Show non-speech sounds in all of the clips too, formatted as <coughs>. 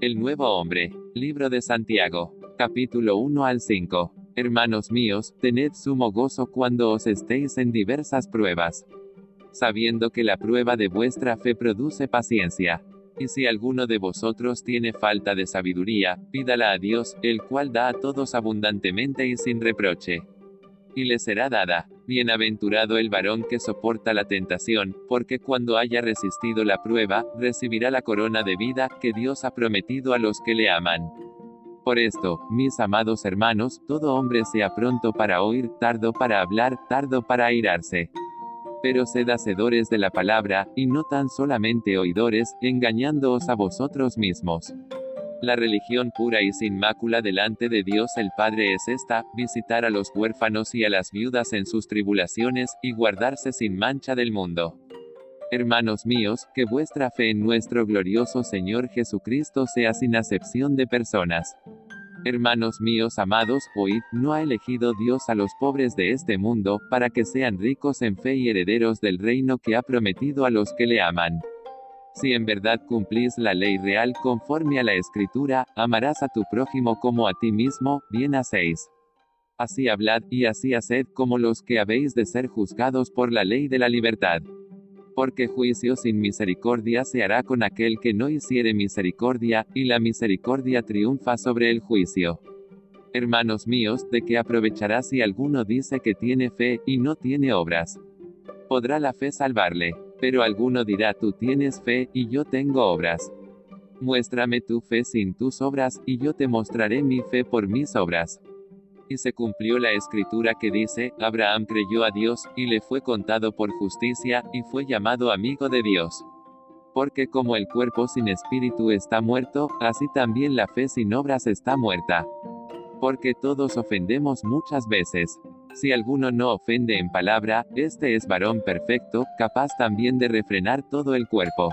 El nuevo hombre. Libro de Santiago. Capítulo 1 al 5. Hermanos míos, tened sumo gozo cuando os estéis en diversas pruebas. Sabiendo que la prueba de vuestra fe produce paciencia. Y si alguno de vosotros tiene falta de sabiduría, pídala a Dios, el cual da a todos abundantemente y sin reproche. Y le será dada. Bienaventurado el varón que soporta la tentación, porque cuando haya resistido la prueba, recibirá la corona de vida que Dios ha prometido a los que le aman. Por esto, mis amados hermanos, todo hombre sea pronto para oír, tardo para hablar, tardo para airarse. Pero sed hacedores de la palabra, y no tan solamente oidores, engañándoos a vosotros mismos. La religión pura y sin mácula delante de Dios el Padre es esta, visitar a los huérfanos y a las viudas en sus tribulaciones, y guardarse sin mancha del mundo. Hermanos míos, que vuestra fe en nuestro glorioso Señor Jesucristo sea sin acepción de personas. Hermanos míos amados, oíd, no ha elegido Dios a los pobres de este mundo, para que sean ricos en fe y herederos del reino que ha prometido a los que le aman. Si en verdad cumplís la ley real conforme a la escritura, amarás a tu prójimo como a ti mismo, bien hacéis. Así hablad, y así haced como los que habéis de ser juzgados por la ley de la libertad. Porque juicio sin misericordia se hará con aquel que no hiciere misericordia, y la misericordia triunfa sobre el juicio. Hermanos míos, ¿de qué aprovechará si alguno dice que tiene fe, y no tiene obras? ¿Podrá la fe salvarle? Pero alguno dirá tú tienes fe, y yo tengo obras. Muéstrame tu fe sin tus obras, y yo te mostraré mi fe por mis obras. Y se cumplió la escritura que dice, Abraham creyó a Dios, y le fue contado por justicia, y fue llamado amigo de Dios. Porque como el cuerpo sin espíritu está muerto, así también la fe sin obras está muerta. Porque todos ofendemos muchas veces. Si alguno no ofende en palabra, este es varón perfecto, capaz también de refrenar todo el cuerpo.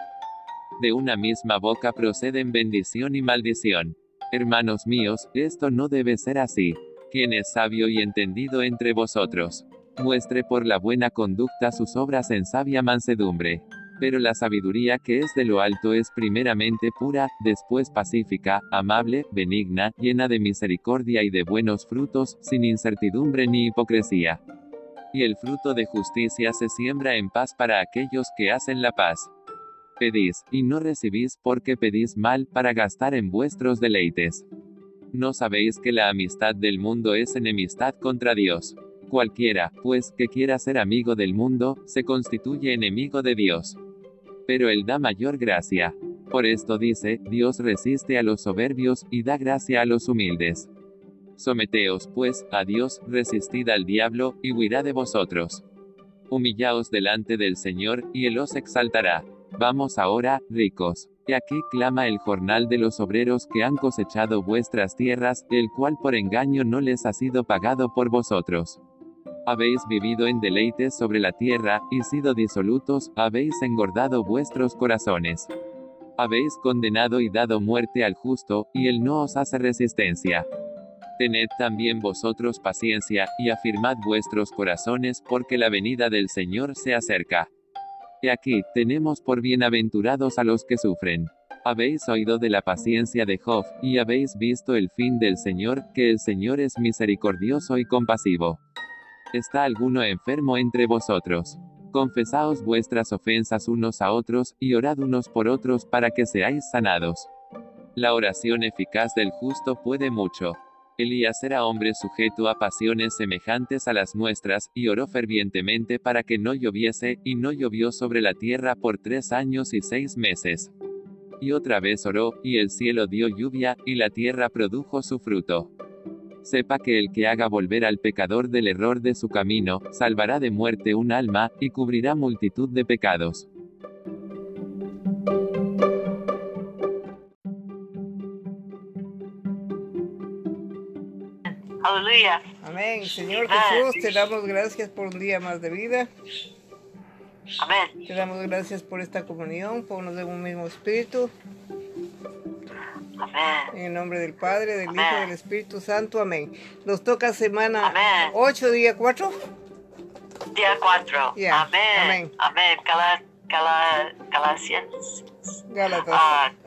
De una misma boca proceden bendición y maldición. Hermanos míos, esto no debe ser así. Quien es sabio y entendido entre vosotros, muestre por la buena conducta sus obras en sabia mansedumbre. Pero la sabiduría que es de lo alto es primeramente pura, después pacífica, amable, benigna, llena de misericordia y de buenos frutos, sin incertidumbre ni hipocresía. Y el fruto de justicia se siembra en paz para aquellos que hacen la paz. Pedís, y no recibís porque pedís mal para gastar en vuestros deleites. ¿No sabéis que la amistad del mundo es enemistad contra Dios? Cualquiera, pues, que quiera ser amigo del mundo, se constituye enemigo de Dios pero Él da mayor gracia. Por esto dice, Dios resiste a los soberbios, y da gracia a los humildes. Someteos, pues, a Dios, resistid al diablo, y huirá de vosotros. Humillaos delante del Señor, y Él os exaltará. Vamos ahora, ricos. Y aquí clama el jornal de los obreros que han cosechado vuestras tierras, el cual por engaño no les ha sido pagado por vosotros. Habéis vivido en deleites sobre la tierra, y sido disolutos, habéis engordado vuestros corazones. Habéis condenado y dado muerte al justo, y él no os hace resistencia. Tened también vosotros paciencia, y afirmad vuestros corazones, porque la venida del Señor se acerca. Y aquí, tenemos por bienaventurados a los que sufren. Habéis oído de la paciencia de Job, y habéis visto el fin del Señor, que el Señor es misericordioso y compasivo. ¿Está alguno enfermo entre vosotros? Confesaos vuestras ofensas unos a otros, y orad unos por otros para que seáis sanados. La oración eficaz del justo puede mucho. Elías era hombre sujeto a pasiones semejantes a las nuestras, y oró fervientemente para que no lloviese, y no llovió sobre la tierra por tres años y seis meses. Y otra vez oró, y el cielo dio lluvia, y la tierra produjo su fruto sepa que el que haga volver al pecador del error de su camino, salvará de muerte un alma, y cubrirá multitud de pecados. Aleluya. Amén. Señor Jesús, te damos gracias por un día más de vida. Amén. Te damos gracias por esta comunión, por nos de un mismo espíritu. En el nombre del Padre, del Hijo y del Espíritu Santo. Amén. Nos toca semana 8, día 4. Día 4. Amén. Amén. Amén. Galatians. Gálatas. Uh,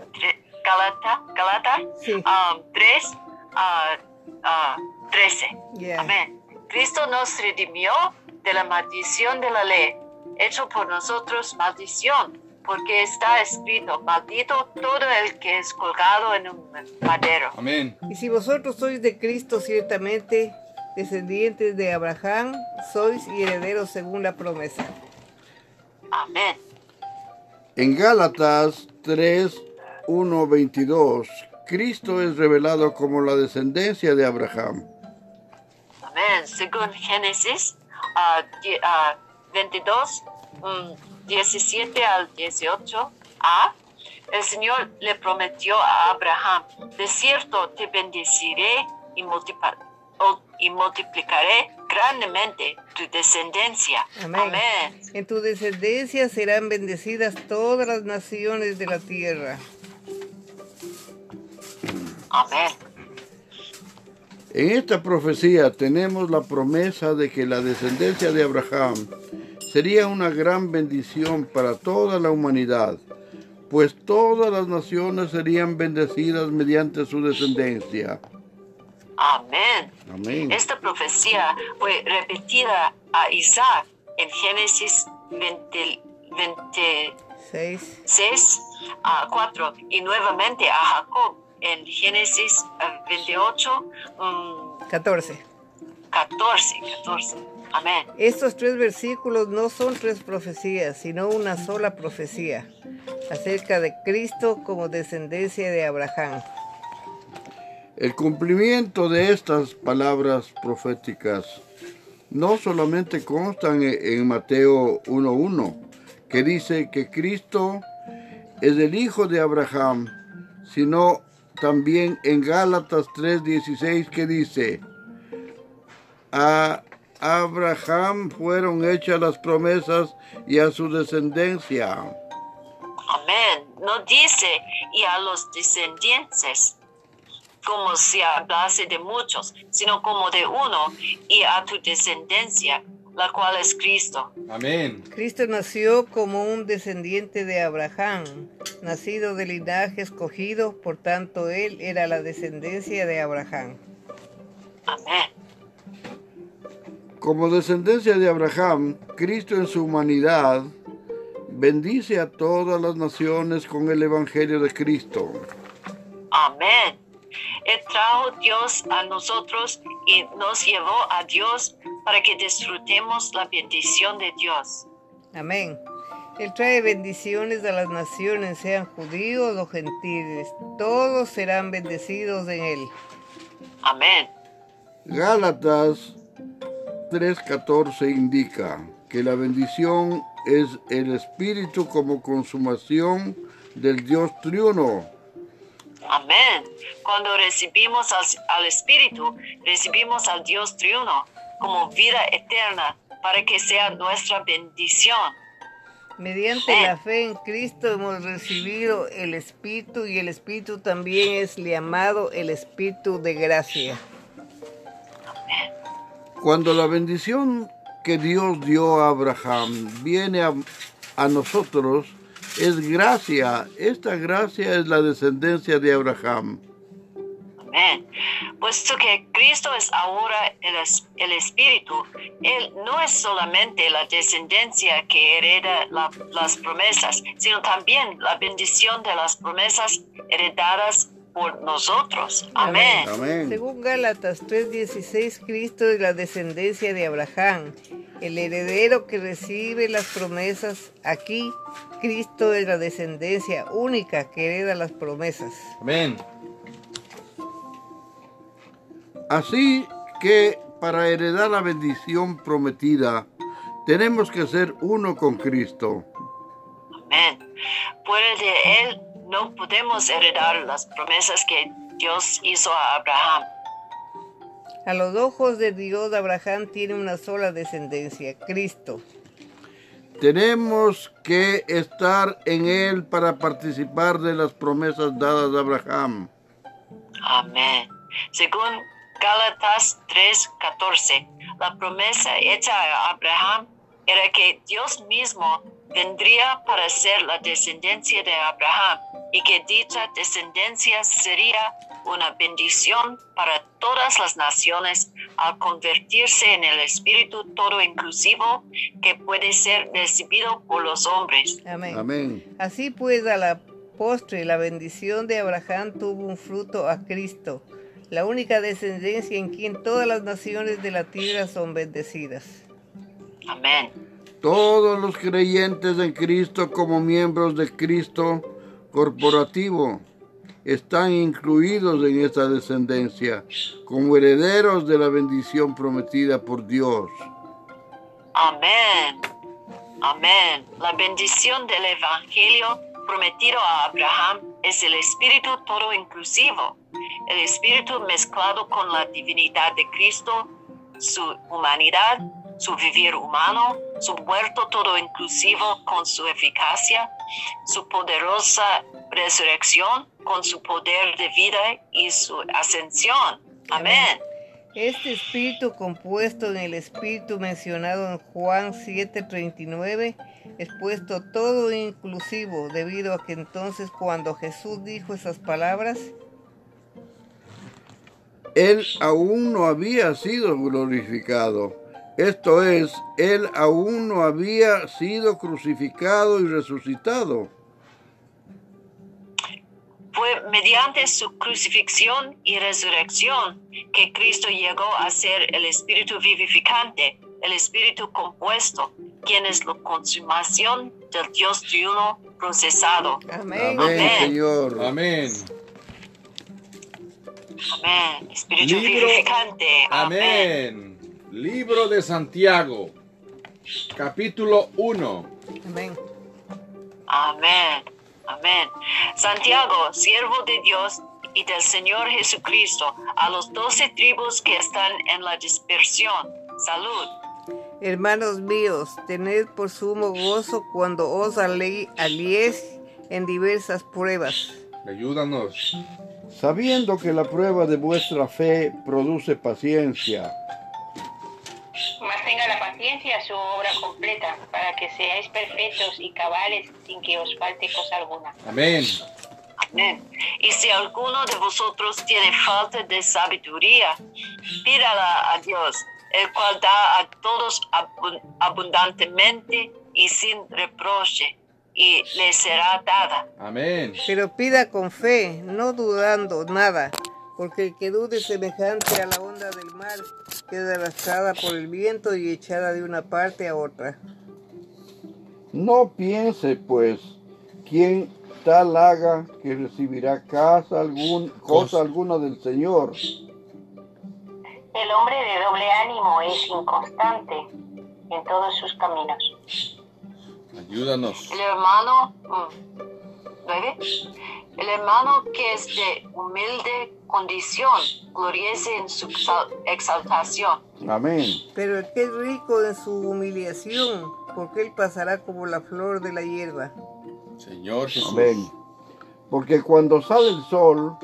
Galata, Galata Sí. um, 3, ah, ah, 13. Yeah. Amén. Cristo nos redimió de la maldición de la ley, hecho por nosotros maldición, porque está escrito, maldito todo el que es colgado en un madero. Amén. Y si vosotros sois de Cristo, ciertamente descendientes de Abraham, sois y herederos según la promesa. Amén. En Gálatas 3, 1, 22, Cristo es revelado como la descendencia de Abraham. Amén. Según Génesis die- ah, 22, mm, 17 al 18, a el Señor le prometió a Abraham, de cierto te bendeciré y, multiplicaré grandemente tu descendencia. Amén. Amén. En tu descendencia serán bendecidas todas las naciones de la tierra. Amén. En esta profecía tenemos la promesa de que la descendencia de Abraham sería una gran bendición para toda la humanidad, pues todas las naciones serían bendecidas mediante su descendencia. Amén. Amén. Esta profecía fue repetida a Isaac en Génesis 20, 26 6. a 4 y nuevamente a Jacob en Génesis eh, 28, mm, 14. 14, 14. Amén. Estos tres versículos no son tres profecías, sino una sola profecía acerca de Cristo como descendencia de Abraham. El cumplimiento de estas palabras proféticas no solamente constan en Mateo 1.1, que dice que Cristo es el hijo de Abraham, sino también en Gálatas 3.16 que dice, a Abraham fueron hechas las promesas y a su descendencia. Amén. No dice y a los descendientes como si hablase de muchos, sino como de uno y a tu descendencia, la cual es Cristo. Amén. Cristo nació como un descendiente de Abraham, nacido de linaje escogido, por tanto él era la descendencia de Abraham. Amén. Como descendencia de Abraham, Cristo en su humanidad bendice a todas las naciones con el Evangelio de Cristo. Amén. Él trajo Dios a nosotros y nos llevó a Dios para que disfrutemos la bendición de Dios. Amén. Él trae bendiciones a las naciones, sean judíos o gentiles. Todos serán bendecidos en él. Amén. Gálatas 3:14 indica que la bendición es el Espíritu como consumación del Dios triuno. Amén. Cuando recibimos al, al Espíritu, recibimos al Dios triuno como vida eterna para que sea nuestra bendición. Mediante la fe en Cristo hemos recibido el Espíritu y el Espíritu también es llamado el Espíritu de gracia. Cuando la bendición que Dios dio a Abraham viene a, nosotros, es gracia. Esta gracia es la descendencia de Abraham. Amén. Puesto que Cristo es ahora el, el Espíritu, Él no es solamente la descendencia que hereda la- las promesas, sino también la bendición de las promesas heredadas por nosotros. Amén. Amén. Según Gálatas 3:16, Cristo es la descendencia de Abraham, el heredero que recibe las promesas. Aquí, Cristo es la descendencia única que hereda las promesas. Amén. Así que para heredar la bendición prometida, tenemos que ser uno con Cristo. Amén. Fuera de Él no podemos heredar las promesas que Dios hizo a Abraham. A los ojos de Dios, Abraham tiene una sola descendencia, Cristo. Tenemos que estar en Él para participar de las promesas dadas a Abraham. Amén. Según Gálatas 3:14, la promesa hecha a Abraham era que Dios mismo vendría para ser la descendencia de Abraham y que dicha descendencia sería una bendición para todas las naciones al convertirse en el espíritu todo inclusivo que puede ser recibido por los hombres. Amén. Amén. Así pues, a la postre, la bendición de Abraham tuvo un fruto a Cristo, la única descendencia en quien todas las naciones de la tierra son bendecidas. Amén. Todos los creyentes en Cristo como miembros de Cristo corporativo están incluidos en esta descendencia como herederos de la bendición prometida por Dios. Amén. Amén. La bendición del Evangelio prometido a Abraham es el Espíritu todo inclusivo, el Espíritu mezclado con la divinidad de Cristo, su humanidad, su vivir humano, su muerto todo inclusivo con su eficacia, su poderosa resurrección con su poder de vida y su ascensión. Amén. Este espíritu compuesto en el espíritu mencionado en Juan 7:39 es puesto todo inclusivo debido a que entonces cuando Jesús dijo esas palabras, Él aún no había sido glorificado. Esto es, Él aún no había sido crucificado y resucitado. Fue mediante su crucifixión y resurrección que Cristo llegó a ser el Espíritu vivificante, el Espíritu compuesto, quien es la consumación del Dios triuno procesado. amén. Amén, Amén. Señor. Amén. Amén. Espíritu Libro- vivificante. Amén. Libro de Santiago, capítulo 1. Amén. Amén. Amén. Santiago, siervo de Dios y del Señor Jesucristo, a los doce tribus que están en la dispersión. Salud. Hermanos míos, tened por sumo gozo cuando os aliéis en diversas pruebas, Ayúdanos. Sabiendo que la prueba de vuestra fe produce paciencia. Su obra completa, para que seáis perfectos y cabales sin que os falte cosa alguna. Amén. Amén. Y si alguno de vosotros tiene falta de sabiduría, pídala a Dios, el cual da a todos abu- abundantemente y sin reproche, y le será dada. Amén. pero pida con fe, no dudando nada, porque el que dude semejante a la onda del mar queda arrastrada por el viento y echada de una parte a otra. No piense, pues, quien tal haga que recibirá casa algún, cosa alguna del Señor. El hombre de doble ánimo es inconstante en todos sus caminos. Ayúdanos. El hermano, mm, ¿nueve? El hermano que es de humilde condición, gloriese en su exal- exaltación. Amén. Pero el que es rico en su humillación, porque él pasará como la flor de la hierba. Señor Jesús. Amén. Porque cuando sale el sol,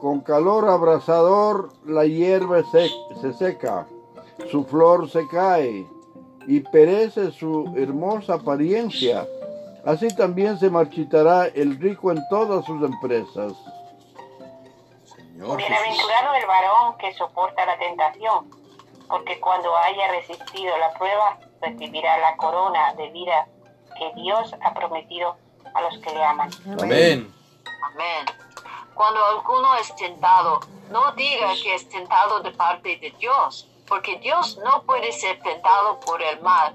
con calor abrasador, la hierba se, se seca, su flor se cae y perece su hermosa apariencia. Así también se marchitará el rico en todas sus empresas. Señor Jesús. Bienaventurado el varón que soporta la tentación, porque cuando haya resistido la prueba, recibirá la corona de vida que Dios ha prometido a los que le aman. Amén. Amén. Cuando alguno es tentado, no diga que es tentado de parte de Dios, porque Dios no puede ser tentado por el mal,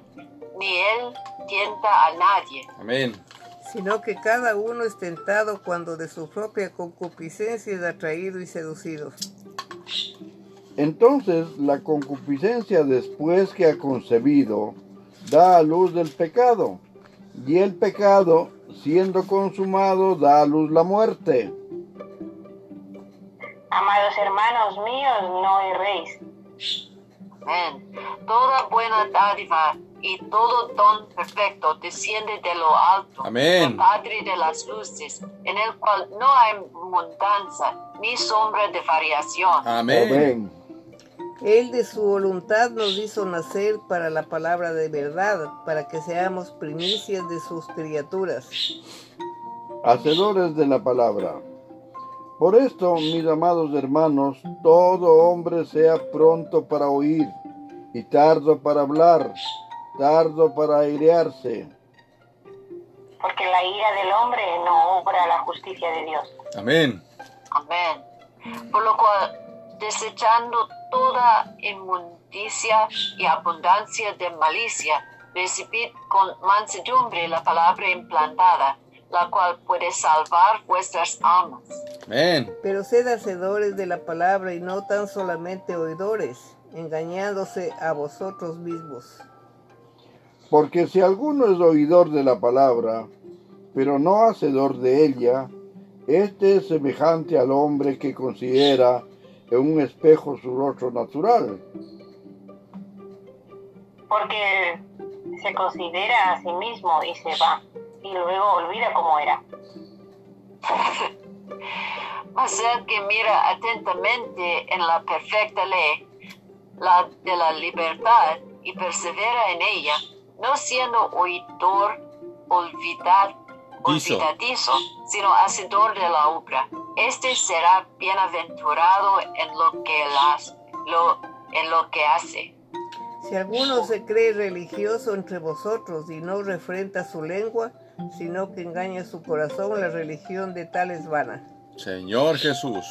ni Él tienta a nadie. Amén. sino que cada uno es tentado cuando de su propia concupiscencia es atraído y seducido. Entonces la concupiscencia después que ha concebido da a luz del pecado, y el pecado, siendo consumado, da a luz la muerte. Amados hermanos míos, no erréis. Amén. Toda buena dádiva y todo don perfecto desciende de lo alto, Amén. del Padre de las luces, en el cual no hay mudanza ni sombra de variación. Amén. Amén. Él de su voluntad nos hizo nacer para la palabra de verdad, para que seamos primicias de sus criaturas. hacedores de la palabra. Por esto, mis amados hermanos, todo hombre sea pronto para oír y tardo para hablar, tardo para airearse, Porque la ira del hombre no obra la justicia de Dios. Amén. Amén. Por lo cual, desechando toda inmundicia y abundancia de malicia, recibid con mansedumbre la palabra implantada, la cual puede salvar vuestras almas. Amén. Pero sed hacedores de la palabra y no tan solamente oidores, engañándose a vosotros mismos. Porque si alguno es oidor de la palabra, pero no hacedor de ella, este es semejante al hombre que considera en un espejo su rostro natural, Porque se considera a sí mismo y se va, y luego olvida cómo era. <laughs> Mas el que mira atentamente en la perfecta ley, la de la libertad, y persevera en ella, no siendo oidor olvidad, Dizo. olvidadizo, sino hacedor de la obra, este será bienaventurado en lo que, las, lo, en lo que hace. Si alguno se cree religioso entre vosotros y no refrenta su lengua, sino que engaña su corazón, la religión de tal es vana. Señor Jesús.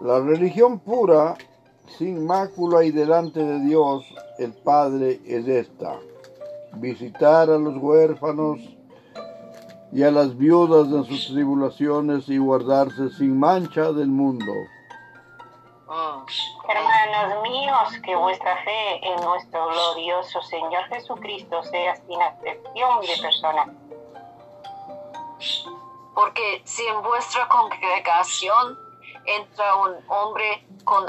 La religión pura, sin mácula y delante de Dios, el Padre, es esta. Visitar a los huérfanos y a las viudas en sus tribulaciones y guardarse sin mancha del mundo. Mm. Hermanos míos, que vuestra fe en nuestro glorioso Señor Jesucristo sea sin acepción de persona. Porque si en vuestra congregación entra un hombre con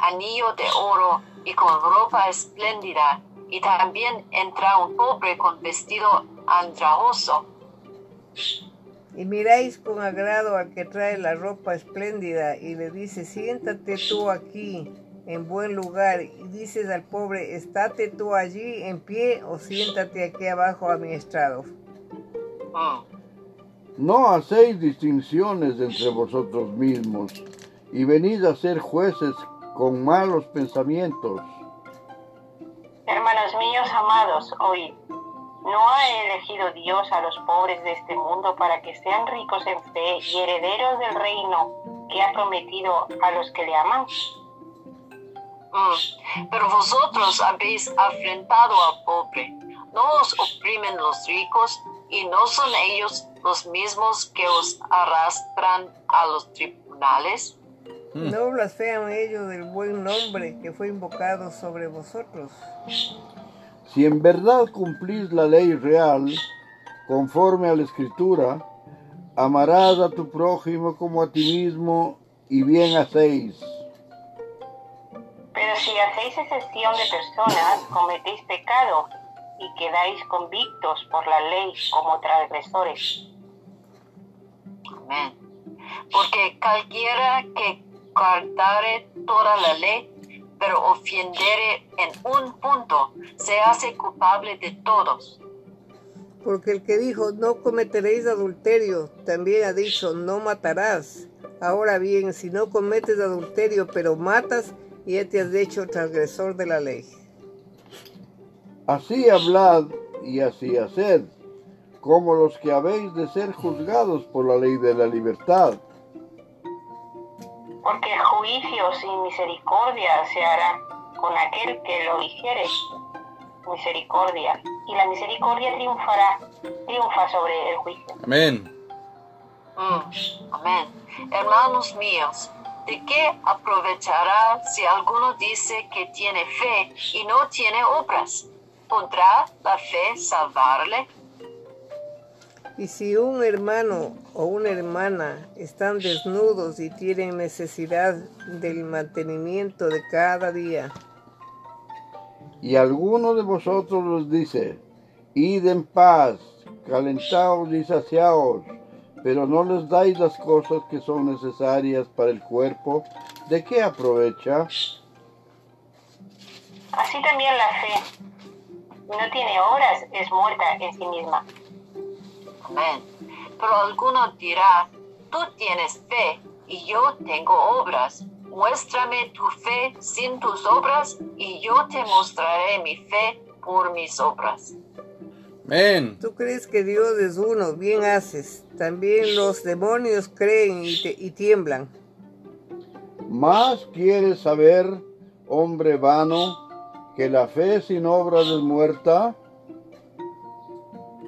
anillo de oro y con ropa espléndida, y también entra un pobre con vestido andrajoso, Y miráis con agrado al que trae la ropa espléndida y le dice, siéntate tú aquí en buen lugar. Y dices al pobre, estate tú allí en pie o siéntate aquí abajo a mi estrado. mm, No hacéis distinciones entre vosotros mismos y venid a ser jueces con malos pensamientos. Hermanos míos amados, oíd. ¿No ha elegido Dios a los pobres de este mundo para que sean ricos en fe y herederos del reino que ha prometido a los que le aman? mm. pero vosotros habéis afrentado al pobre. No os oprimen los ricos, y no son ellos los mismos que os arrastran a los tribunales. Mm. No blasfean ellos del buen nombre que fue invocado sobre vosotros. Si en verdad cumplís la ley real, conforme a la escritura, amarás a tu prójimo como a ti mismo y bien hacéis. Pero si hacéis excepción de personas, cometéis pecado y quedáis convictos por la ley como transgresores. Amén. Porque cualquiera que guardare toda la ley, pero ofendiere en un punto, se hace culpable de todos. Porque el que dijo, no cometeréis adulterio, también ha dicho, no matarás. Ahora bien, si no cometes adulterio, pero matas, ya te has hecho transgresor de la ley. Así hablad y así haced, como los que habéis de ser juzgados por la ley de la libertad. Porque juicio sin misericordia se hará con aquel que lo hiciere misericordia, y la misericordia triunfará, triunfa sobre el juicio. Amén. Mm, Amén. Hermanos míos, ¿de qué aprovechará si alguno dice que tiene fe y no tiene obras? ¿Podrá la fe salvarle? Y si un hermano o una hermana están desnudos y tienen necesidad del mantenimiento de cada día, Y alguno de vosotros os dice, id en paz, calentaos y saciaos, pero no les dais las cosas que son necesarias para el cuerpo, ¿de qué aprovecha? Así también la fe no tiene obras, es muerta en sí misma. Amén. Pero alguno dirá, tú tienes fe y yo tengo obras. Muéstrame tu fe sin tus obras y yo te mostraré mi fe por mis obras. Amén. Tú crees que Dios es uno, bien haces. También los demonios creen y, te- y tiemblan. Más quieres saber, hombre vano, que la fe sin obras es muerta.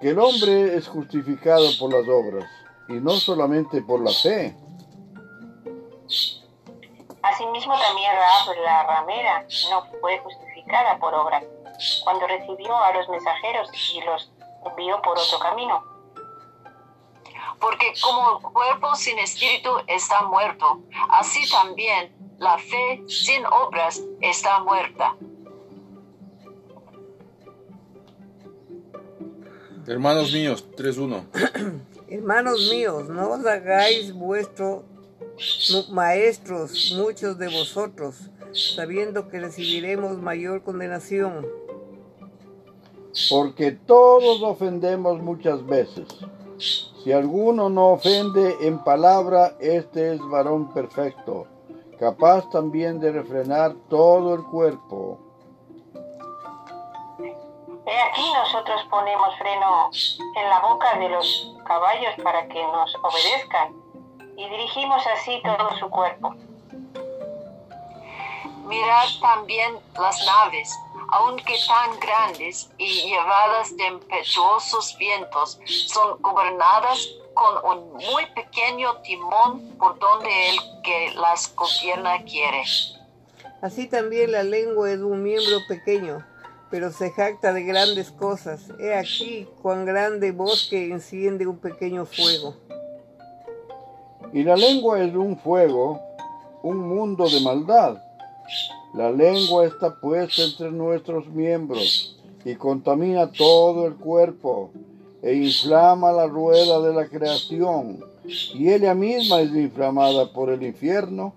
que el hombre es justificado por las obras, y no solamente por la fe. Asimismo también Raab, la ramera, no fue justificada por obra, cuando recibió a los mensajeros y los envió por otro camino. Porque como el cuerpo sin espíritu está muerto, así también la fe sin obras está muerta. Hermanos míos, 3.1. <coughs> Hermanos míos, no os hagáis vuestros maestros muchos de vosotros, sabiendo que recibiremos mayor condenación. Porque todos ofendemos muchas veces. Si alguno no ofende en palabra, este es varón perfecto, capaz también de refrenar todo el cuerpo. He aquí nosotros ponemos freno en la boca de los caballos para que nos obedezcan y dirigimos así todo su cuerpo. Mirad también las naves, aunque tan grandes y llevadas de impetuosos vientos, son gobernadas con un muy pequeño timón por donde el que las gobierna quiere. Así también la lengua es un miembro pequeño, pero se jacta de grandes cosas. He aquí cuán grande bosque enciende un pequeño fuego. Y la lengua es un fuego, un mundo de maldad. La lengua está puesta entre nuestros miembros y contamina todo el cuerpo e inflama la rueda de la creación. Y ella misma es inflamada por el infierno.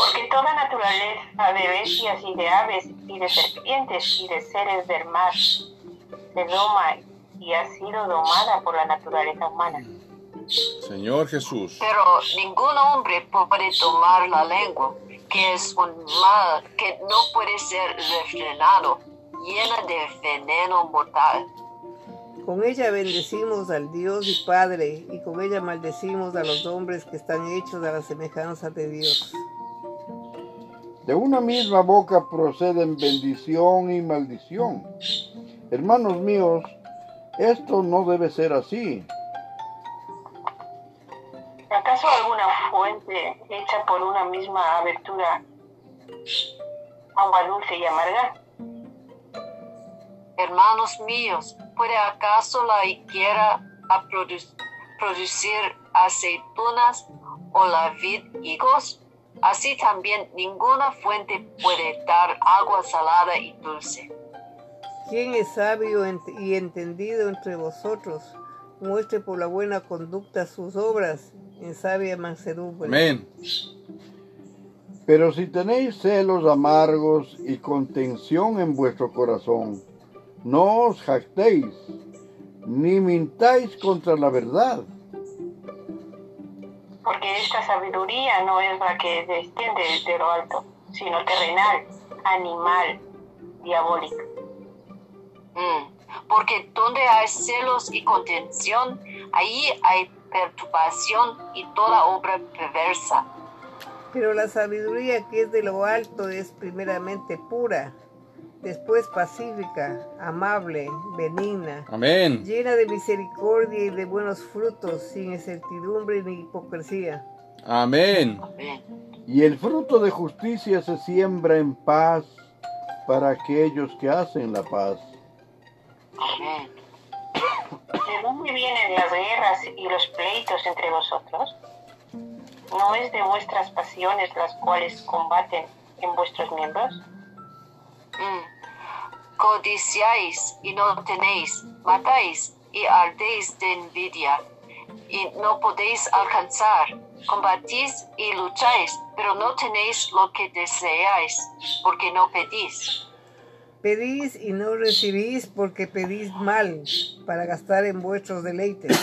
Porque toda naturaleza de bestias y de aves y de serpientes y de seres del mar se doma y ha sido domada por la naturaleza humana. Señor Jesús. Pero ningún hombre puede tomar la lengua, que es un mal que no puede ser refrenado, llena de veneno mortal. Con ella bendecimos al Dios y Padre, y con ella maldecimos a los hombres que están hechos a la semejanza de Dios. De una misma boca proceden bendición y maldición. Hermanos míos, esto no debe ser así. ¿Acaso alguna fuente hecha por una misma abertura, agua dulce y amarga? Hermanos míos, ¿puede acaso la higuera a produ- producir aceitunas o la vid higos? Así también ninguna fuente puede dar agua salada y dulce. ¿Quién es sabio ent- y entendido entre vosotros? Muestre por la buena conducta sus obras en sabia mansedumbre. Amén. Pero si tenéis celos amargos y contención en vuestro corazón, no os jactéis, ni mintáis contra la verdad. Porque esta sabiduría no es la que desciende de lo alto, sino terrenal, animal, diabólica. Mm, Porque donde hay celos y contención, ahí hay perturbación y toda obra perversa. Pero la sabiduría que es de lo alto es primeramente pura, después pacífica, amable, benigna, Amén. llena de misericordia y de buenos frutos, sin incertidumbre ni hipocresía. Amén. Amén. Y el fruto de justicia se siembra en paz para aquellos que hacen la paz. Amén. ¿De dónde vienen las guerras y los pleitos entre vosotros? ¿No es de vuestras pasiones las cuales combaten en vuestros miembros? Mm. Codiciáis y no tenéis, matáis y ardéis de envidia y no podéis alcanzar. Combatís y lucháis, pero no tenéis lo que deseáis, porque no pedís. Pedís y no recibís porque pedís mal para gastar en vuestros deleites.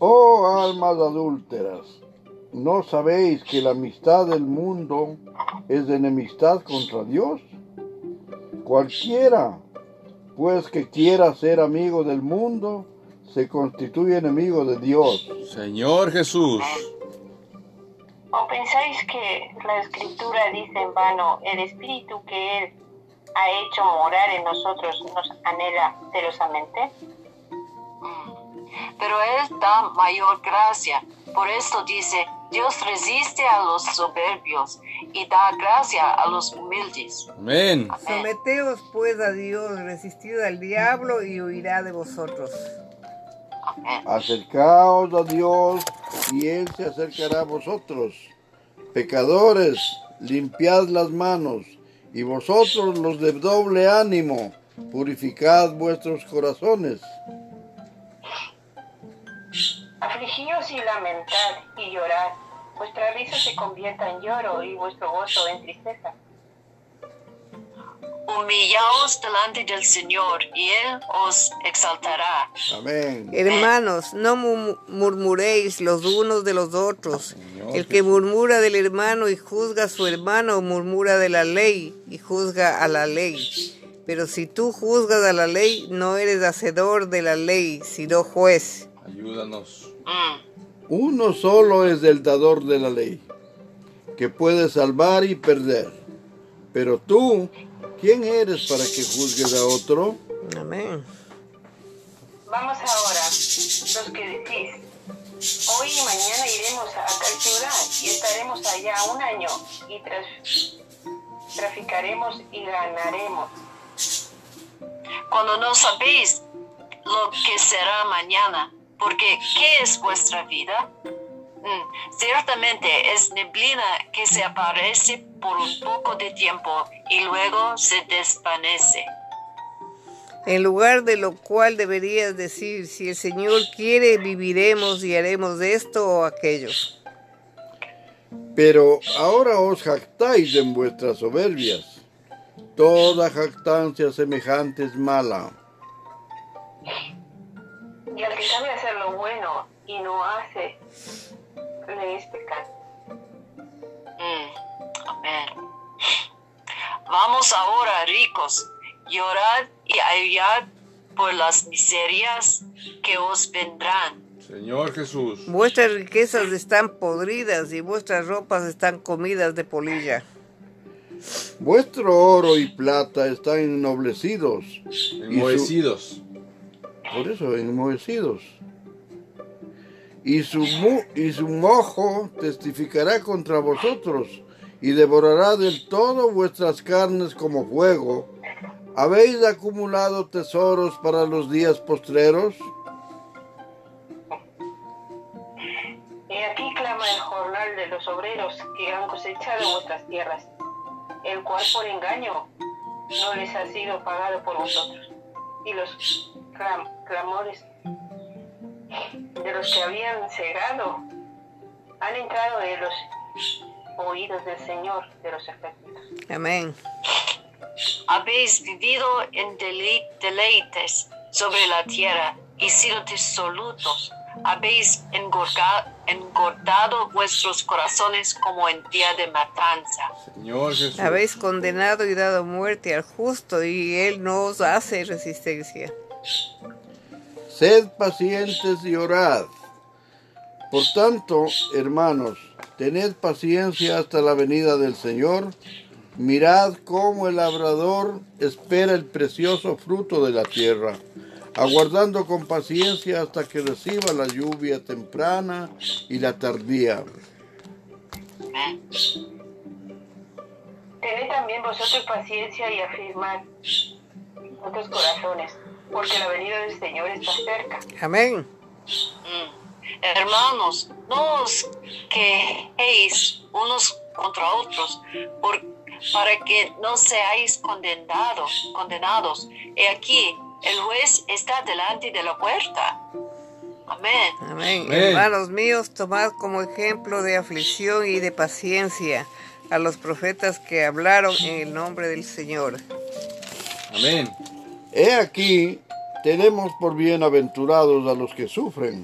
Oh almas adúlteras, ¿no sabéis que la amistad del mundo es de enemistad contra Dios? Cualquiera, pues que quiera ser amigo del mundo, se constituye enemigo de Dios. Señor Jesús. ¿O pensáis que la escritura dice en vano, el espíritu que Él ha hecho morar en nosotros nos anhela celosamente? Pero Él da mayor gracia. Por esto dice, Dios resiste a los soberbios y da gracia a los humildes. Amén. Amén. Someteos pues a Dios, resistid al diablo y huirá de vosotros. Amén. Acercaos a Dios y Él se acercará a vosotros. Pecadores, limpiad las manos, y vosotros los de doble ánimo, purificad vuestros corazones. Afligíos y lamentad y llorad. Vuestra risa se convierta en lloro y vuestro gozo en tristeza. Humillaos delante del Señor y Él os exaltará. Amén. Hermanos, no mu- murmuréis los unos de los otros. El que murmura del hermano y juzga a su hermano, murmura de la ley y juzga a la ley. Pero si tú juzgas a la ley, no eres hacedor de la ley, sino juez. Ayúdanos. Mm. Uno solo es el dador de la ley, que puede salvar y perder. Pero tú, ¿quién eres para que juzgues a otro? Amén. Vamos ahora, los que decís, hoy y mañana iremos a tal ciudad y estaremos allá un año y traficaremos y ganaremos. Cuando no sabéis lo que será mañana, porque ¿qué es vuestra vida? Mm, Ciertamente es neblina que se aparece por un poco de tiempo y luego se desvanece. En lugar de lo cual deberías decir, si el Señor quiere, viviremos y haremos esto o aquello. Pero ahora os jactáis en vuestras soberbias. Toda jactancia semejante es mala. Y al que sabe hacer lo bueno y no hace, le es pecado. Mm, Amén. Vamos ahora, ricos, llorad y ayudad por las miserias que os vendrán. Señor Jesús. Vuestras riquezas están podridas y vuestras ropas están comidas de polilla. Vuestro oro y plata están ennoblecidos. Enmohecidos. Por eso, enmohecidos. Y su, y su mojo testificará contra vosotros y devorará del todo vuestras carnes como fuego. ¿Habéis acumulado tesoros para los días postreros? Y aquí clama el jornal de los obreros que han cosechado vuestras tierras, el cual por engaño no les ha sido pagado por vosotros. Y los clam- clamores de los que habían cegado han entrado en los oídos del Señor de los ejércitos. Amén. Habéis vivido en delei- deleites sobre la tierra y sido disolutos. Habéis engordado vuestros corazones como en día de matanza. Señor Jesús. Habéis condenado y dado muerte al justo y él no os hace resistencia. Sed pacientes y orad. Por tanto, hermanos, tened paciencia hasta la venida del Señor. Mirad cómo el labrador espera el precioso fruto de la tierra, aguardando con paciencia hasta que reciba la lluvia temprana y la tardía. Tened también vosotros paciencia y afirmad vuestros corazones, porque la venida del Señor está cerca. Amén. Mm. Hermanos, no os quejéis unos contra otros por- para que no seáis condenados, condenados. He aquí, el juez está delante de la puerta. Amén. Amén. Amén. Hermanos míos, tomad como ejemplo de aflicción y de paciencia a los profetas que hablaron en el nombre del Señor. Amén. He aquí, tenemos por bienaventurados a los que sufren.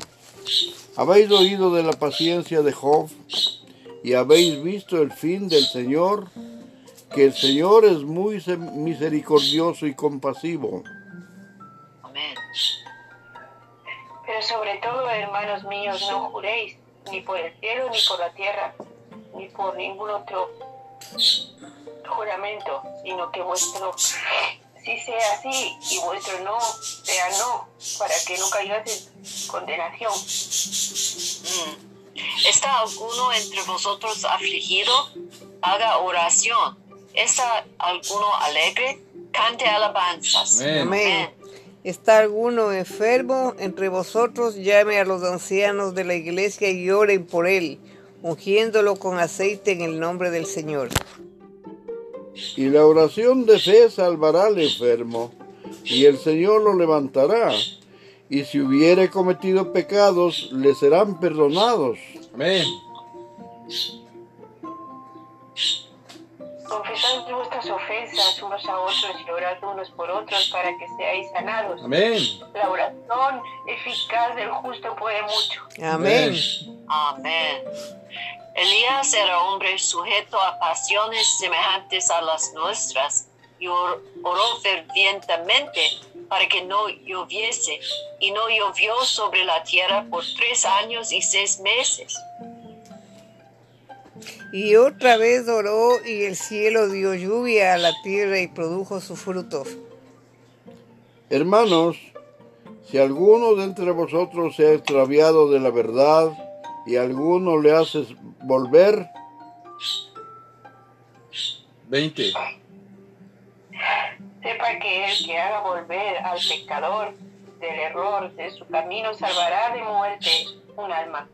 Habéis oído de la paciencia de Job y habéis visto el fin del Señor, que el Señor es muy se- misericordioso y compasivo. Amén. Pero sobre todo, hermanos míos, no juréis, ni por el cielo, ni por la tierra, ni por ningún otro juramento, sino que vuestro sí sea sí y vuestro no sea no, para que no caigáis en condenación. Mm. ¿Está alguno entre vosotros afligido? Haga oración. ¿Está alguno alegre? Cante alabanzas. Amén. Amén. ¿Está alguno enfermo entre vosotros? Llame a los ancianos de la iglesia y oren por él, ungiéndolo con aceite en el nombre del Señor. Y la oración de fe salvará al enfermo, y el Señor lo levantará. Y si hubiere cometido pecados, le serán perdonados. Amén. Confesad vuestras ofensas unos a otros y orad unos por otros para que seáis sanados. Amén. La oración eficaz del justo puede mucho. Amén. Amén. Elías era hombre sujeto a pasiones semejantes a las nuestras y or- oró fervientemente para que no lloviese y no llovió sobre la tierra por tres años y seis meses. Y otra vez oró y el cielo dio lluvia a la tierra y produjo su fruto. Hermanos, si alguno de entre vosotros se ha extraviado de la verdad y alguno le hace volver, 20. Sepa que el que haga volver al pecador del error de su camino salvará de muerte un alma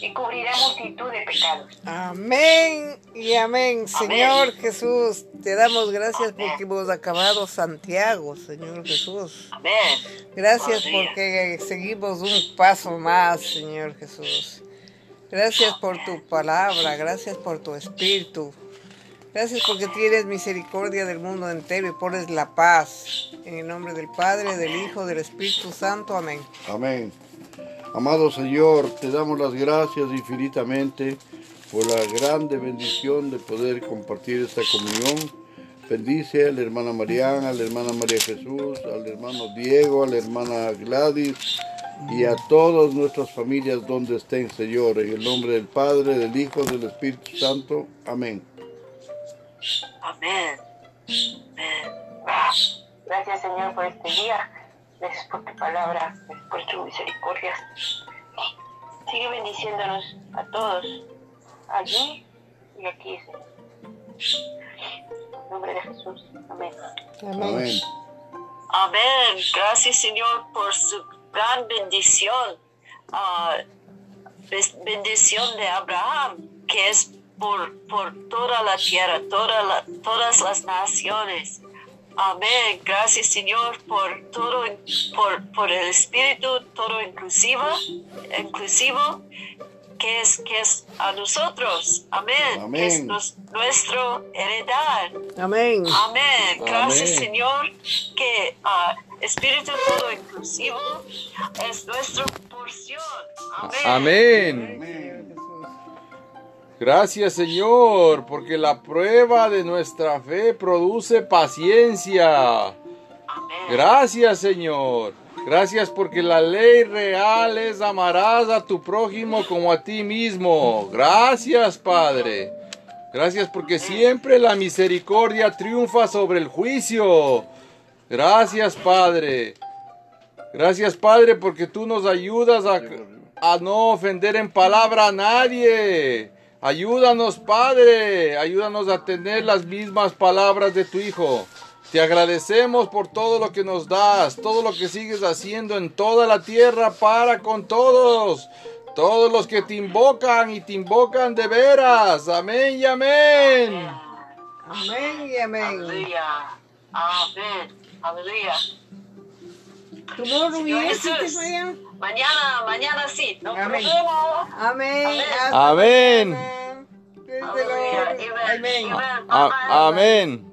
y cubrirá multitud de pecados. Amén y amén. Señor Jesús, te damos gracias porque hemos acabado Santiago, Señor Jesús. Amén. Gracias porque seguimos un paso más, Señor Jesús. Gracias por tu palabra, gracias por tu espíritu. Gracias porque tienes misericordia del mundo entero y pones la paz. En el nombre del Padre, del Hijo, del Espíritu Santo. Amén. amén. Amado Señor, te damos las gracias infinitamente por la grande bendición de poder compartir esta comunión. Bendice a la hermana Mariana, a la hermana María Jesús, al hermano Diego, a la hermana Gladys y a todas nuestras familias donde estén, Señor. En el nombre del Padre, del Hijo, del Espíritu Santo. Amén. Amén. Amén. Gracias Señor por este día, gracias por tu palabra, gracias por tu misericordia. Sigue bendiciéndonos a todos, allí y aquí, Señor. En nombre de Jesús, amén. Amén. Amén. Amén. Gracias, Señor, por su gran bendición. Bes- bendición de Abraham, que es por, por toda la tierra, toda la- todas las naciones. Amén. Gracias, Señor, por todo, por, por el Espíritu, todo inclusivo, inclusivo, que es, que es a nosotros. Amén. Que es nos- nuestro heredad. Amén. Amén. Gracias, Amén. Señor, que ah, Espíritu todo inclusivo es nuestra porción. Amén. Gracias Señor, porque la prueba de nuestra fe produce paciencia. Gracias Señor. Gracias porque la ley real es amarás a tu prójimo como a ti mismo. Gracias Padre. Gracias porque siempre la misericordia triunfa sobre el juicio. Gracias Padre. Gracias, Padre, porque tú nos ayudas a, a no ofender en palabra a nadie. Ayúdanos, Padre. Ayúdanos a tener las mismas palabras de tu Hijo. Te agradecemos por todo lo que nos das, todo lo que sigues haciendo en toda la tierra para con todos. Todos los que te invocan y te invocan de veras. Amén y amén. Amén y amén. Aleluya. Amén. Aleluya. Tomorrow, Mañana, mañana sí. Nos Amén. vemos. Amén. Amén. Amén. amén.